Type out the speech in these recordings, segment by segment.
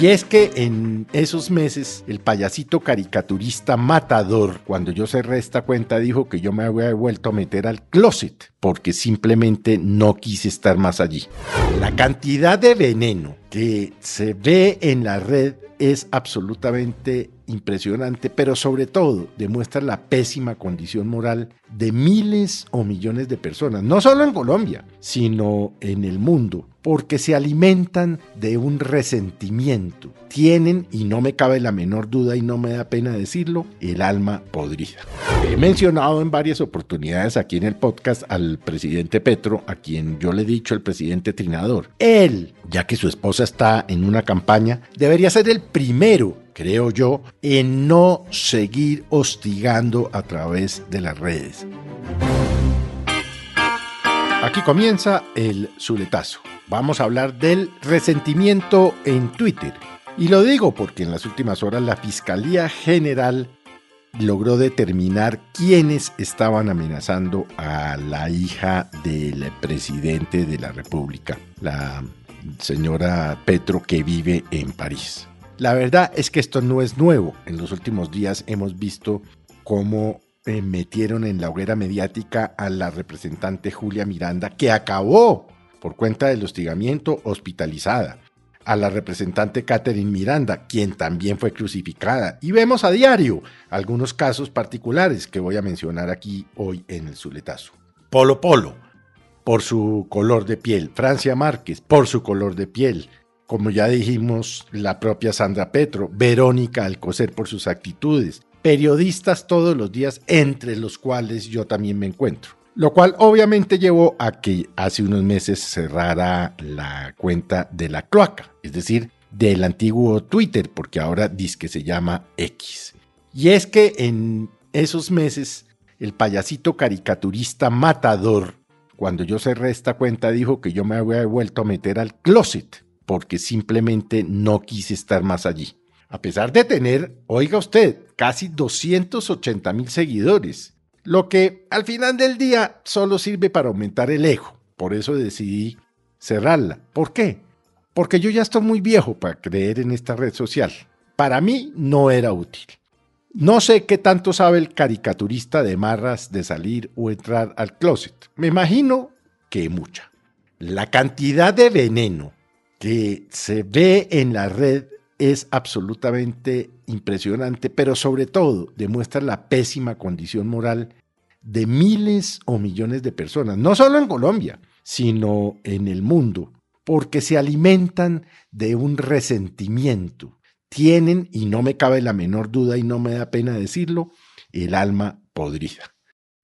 Y es que en esos meses el payasito caricaturista matador, cuando yo cerré esta cuenta, dijo que yo me había vuelto a meter al closet porque simplemente no quise estar más allí. La cantidad de veneno que se ve en la red es absolutamente impresionante, pero sobre todo demuestra la pésima condición moral de miles o millones de personas, no solo en Colombia, sino en el mundo, porque se alimentan de un resentimiento. Tienen, y no me cabe la menor duda y no me da pena decirlo, el alma podrida. He mencionado en varias oportunidades aquí en el podcast al presidente Petro, a quien yo le he dicho el presidente Trinador. Él, ya que su esposa está en una campaña, debería ser el primero creo yo, en no seguir hostigando a través de las redes. Aquí comienza el Zuletazo. Vamos a hablar del resentimiento en Twitter. Y lo digo porque en las últimas horas la Fiscalía General logró determinar quiénes estaban amenazando a la hija del presidente de la República, la señora Petro que vive en París. La verdad es que esto no es nuevo. En los últimos días hemos visto cómo eh, metieron en la hoguera mediática a la representante Julia Miranda, que acabó por cuenta del hostigamiento hospitalizada, a la representante Catherine Miranda, quien también fue crucificada, y vemos a diario algunos casos particulares que voy a mencionar aquí hoy en el Zuletazo. Polo Polo, por su color de piel, Francia Márquez, por su color de piel, como ya dijimos, la propia Sandra Petro, Verónica Alcocer por sus actitudes, periodistas todos los días, entre los cuales yo también me encuentro. Lo cual obviamente llevó a que hace unos meses cerrara la cuenta de la cloaca, es decir, del antiguo Twitter, porque ahora dice que se llama X. Y es que en esos meses el payasito caricaturista matador, cuando yo cerré esta cuenta, dijo que yo me había vuelto a meter al closet porque simplemente no quise estar más allí. A pesar de tener, oiga usted, casi 280 mil seguidores, lo que al final del día solo sirve para aumentar el ego. Por eso decidí cerrarla. ¿Por qué? Porque yo ya estoy muy viejo para creer en esta red social. Para mí no era útil. No sé qué tanto sabe el caricaturista de marras de salir o entrar al closet. Me imagino que mucha. La cantidad de veneno se ve en la red es absolutamente impresionante, pero sobre todo demuestra la pésima condición moral de miles o millones de personas, no solo en Colombia, sino en el mundo, porque se alimentan de un resentimiento. Tienen, y no me cabe la menor duda y no me da pena decirlo, el alma podrida.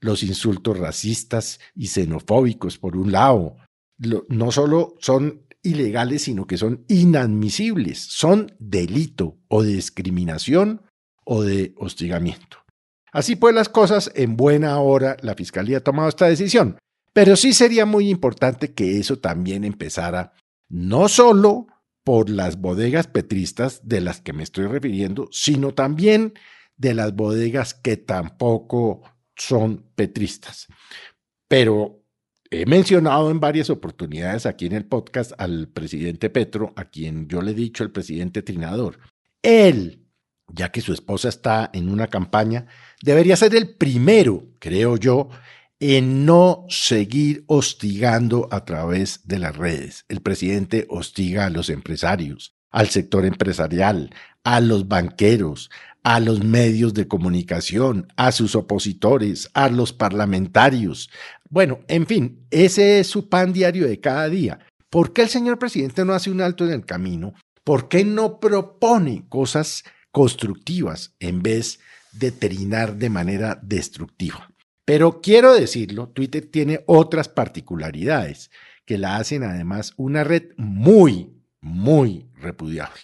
Los insultos racistas y xenofóbicos, por un lado, no solo son ilegales, sino que son inadmisibles, son delito o de discriminación o de hostigamiento. Así pues las cosas, en buena hora la Fiscalía ha tomado esta decisión, pero sí sería muy importante que eso también empezara no solo por las bodegas petristas de las que me estoy refiriendo, sino también de las bodegas que tampoco son petristas. Pero He mencionado en varias oportunidades aquí en el podcast al presidente Petro, a quien yo le he dicho el presidente Trinador. Él, ya que su esposa está en una campaña, debería ser el primero, creo yo, en no seguir hostigando a través de las redes. El presidente hostiga a los empresarios, al sector empresarial, a los banqueros, a los medios de comunicación, a sus opositores, a los parlamentarios. Bueno, en fin, ese es su pan diario de cada día. ¿Por qué el señor presidente no hace un alto en el camino? ¿Por qué no propone cosas constructivas en vez de trinar de manera destructiva? Pero quiero decirlo, Twitter tiene otras particularidades que la hacen además una red muy, muy repudiable.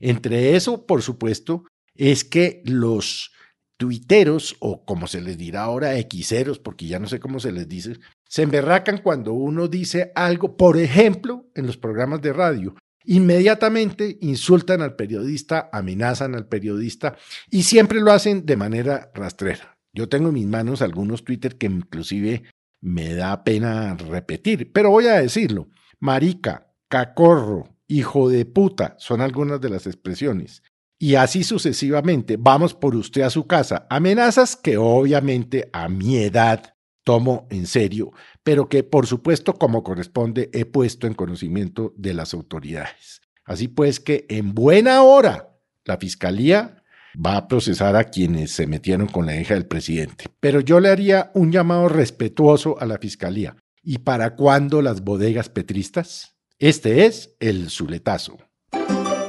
Entre eso, por supuesto, es que los tuiteros, o como se les dirá ahora, xeros, porque ya no sé cómo se les dice, se emberracan cuando uno dice algo, por ejemplo, en los programas de radio. Inmediatamente insultan al periodista, amenazan al periodista y siempre lo hacen de manera rastrera. Yo tengo en mis manos algunos Twitter que inclusive me da pena repetir, pero voy a decirlo. Marica, cacorro, hijo de puta, son algunas de las expresiones y así sucesivamente. Vamos por usted a su casa. Amenazas que obviamente a mi edad tomo en serio, pero que por supuesto como corresponde he puesto en conocimiento de las autoridades. Así pues que en buena hora la Fiscalía va a procesar a quienes se metieron con la hija del presidente. Pero yo le haría un llamado respetuoso a la Fiscalía. ¿Y para cuándo las bodegas petristas? Este es el Zuletazo.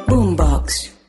Boombox.